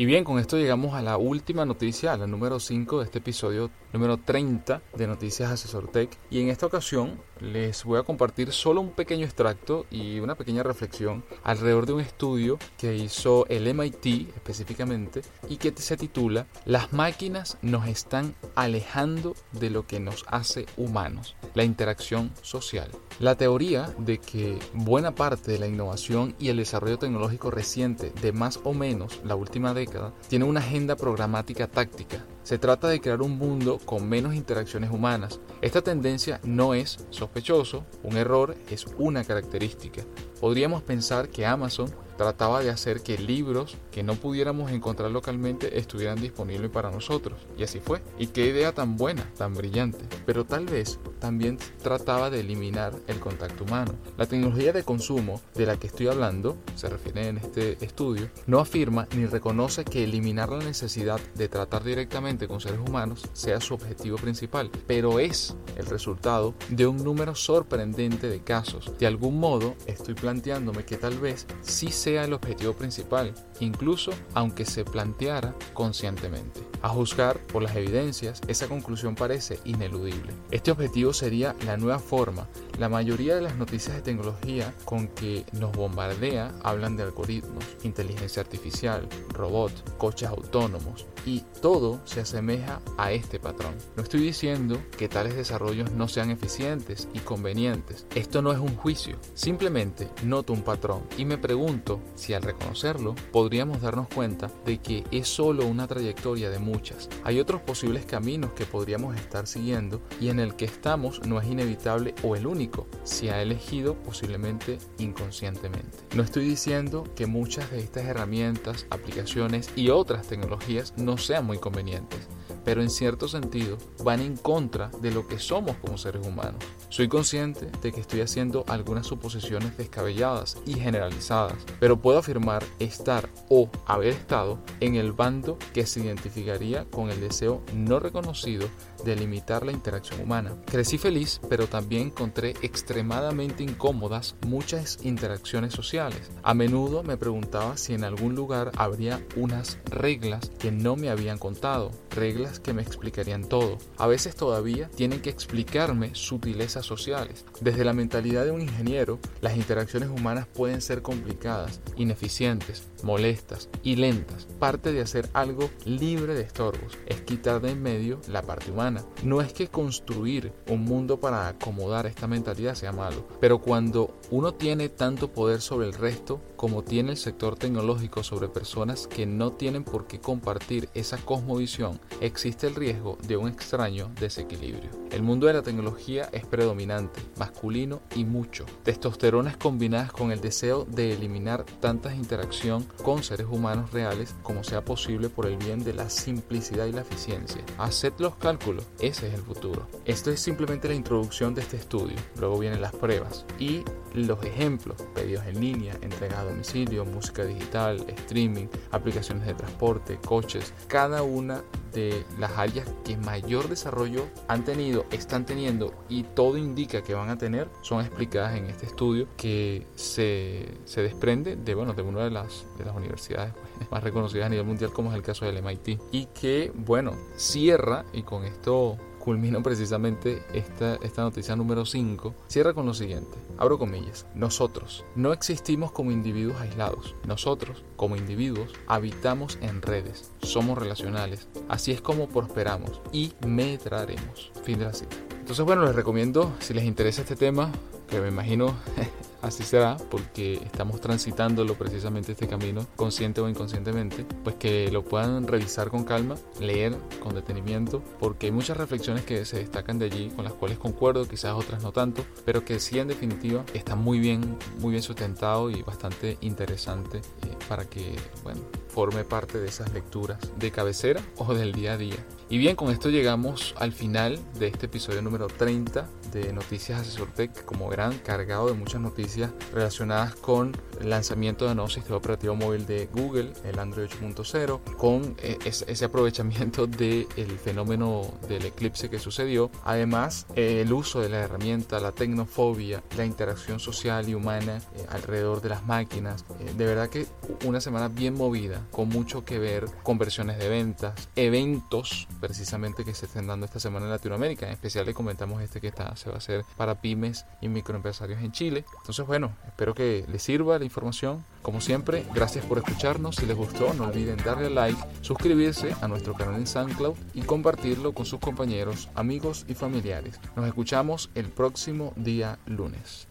Y bien, con esto llegamos a la última noticia, a la número 5 de este episodio número 30 de Noticias Asesor Tech. Y en esta ocasión les voy a compartir solo un pequeño extracto y una pequeña reflexión alrededor de un estudio que hizo el MIT específicamente y que se titula Las máquinas nos están alejando de lo que nos hace humanos, la interacción social. La teoría de que buena parte de la innovación y el desarrollo tecnológico reciente de más o menos la última década tiene una agenda programática táctica se trata de crear un mundo con menos interacciones humanas. Esta tendencia no es sospechoso, un error es una característica. Podríamos pensar que Amazon trataba de hacer que libros que no pudiéramos encontrar localmente estuvieran disponibles para nosotros. Y así fue. Y qué idea tan buena, tan brillante. Pero tal vez también trataba de eliminar el contacto humano. La tecnología de consumo de la que estoy hablando, se refiere en este estudio, no afirma ni reconoce que eliminar la necesidad de tratar directamente con seres humanos sea su objetivo principal, pero es el resultado de un número sorprendente de casos. De algún modo, estoy planteándome que tal vez sí se el objetivo principal, incluso aunque se planteara conscientemente. A juzgar por las evidencias, esa conclusión parece ineludible. Este objetivo sería la nueva forma. La mayoría de las noticias de tecnología con que nos bombardea hablan de algoritmos, inteligencia artificial, robots, coches autónomos, y todo se asemeja a este patrón. No estoy diciendo que tales desarrollos no sean eficientes y convenientes. Esto no es un juicio. Simplemente noto un patrón y me pregunto si al reconocerlo podríamos darnos cuenta de que es solo una trayectoria de muchas. Hay otros posibles caminos que podríamos estar siguiendo y en el que estamos no es inevitable o el único, si ha elegido posiblemente inconscientemente. No estoy diciendo que muchas de estas herramientas, aplicaciones y otras tecnologías no sean muy convenientes pero en cierto sentido van en contra de lo que somos como seres humanos. Soy consciente de que estoy haciendo algunas suposiciones descabelladas y generalizadas, pero puedo afirmar estar o haber estado en el bando que se identificaría con el deseo no reconocido de limitar la interacción humana. Crecí feliz, pero también encontré extremadamente incómodas muchas interacciones sociales. A menudo me preguntaba si en algún lugar habría unas reglas que no me habían contado, reglas que me explicarían todo. A veces todavía tienen que explicarme sutilezas sociales. Desde la mentalidad de un ingeniero, las interacciones humanas pueden ser complicadas, ineficientes, molestas y lentas. Parte de hacer algo libre de estorbos es quitar de en medio la parte humana. No es que construir un mundo para acomodar esta mentalidad sea malo, pero cuando uno tiene tanto poder sobre el resto como tiene el sector tecnológico sobre personas que no tienen por qué compartir esa cosmovisión, existe el riesgo de un extraño desequilibrio. El mundo de la tecnología es predominante, masculino y mucho. Testosteronas combinadas con el deseo de eliminar tantas interacción con seres humanos reales como sea posible por el bien de la simplicidad y la eficiencia. Haced los cálculos, ese es el futuro. Esto es simplemente la introducción de este estudio, luego vienen las pruebas y los ejemplos, pedidos en línea, entrega a domicilio, música digital, streaming, aplicaciones de transporte, coches, cada una de las áreas que mayor desarrollo han tenido, están teniendo y todo indica que van a tener, son explicadas en este estudio que se, se desprende de, bueno, de una de las, de las universidades pues, más reconocidas a nivel mundial como es el caso del MIT y que, bueno, cierra y con esto culmino precisamente esta, esta noticia número 5, cierra con lo siguiente, abro comillas, nosotros no existimos como individuos aislados, nosotros como individuos habitamos en redes, somos relacionales, así es como prosperamos y medraremos. Fin de la cita. Entonces bueno, les recomiendo, si les interesa este tema, que me imagino así será porque estamos transitándolo precisamente este camino, consciente o inconscientemente, pues que lo puedan revisar con calma, leer con detenimiento, porque hay muchas reflexiones que se destacan de allí con las cuales concuerdo, quizás otras no tanto, pero que sí en definitiva está muy bien, muy bien sustentado y bastante interesante eh, para que, bueno, forme parte de esas lecturas de cabecera o del día a día. Y bien, con esto llegamos al final de este episodio número 30 de Noticias Asesor Tech, como verán, cargado de muchas noticias relacionadas con el lanzamiento de nuevo sistema operativo móvil de Google, el Android 8.0, con eh, ese aprovechamiento del fenómeno del eclipse que sucedió. Además, el uso de la herramienta, la tecnofobia, la interacción social y humana eh, alrededor de las máquinas. Eh, de verdad que una semana bien movida, con mucho que ver, conversiones de ventas, eventos precisamente que se estén dando esta semana en Latinoamérica. En especial le comentamos este que está, se va a hacer para pymes y microempresarios en Chile. Entonces, bueno, espero que les sirva la información. Como siempre, gracias por escucharnos. Si les gustó, no olviden darle like, suscribirse a nuestro canal en SoundCloud y compartirlo con sus compañeros, amigos y familiares. Nos escuchamos el próximo día lunes.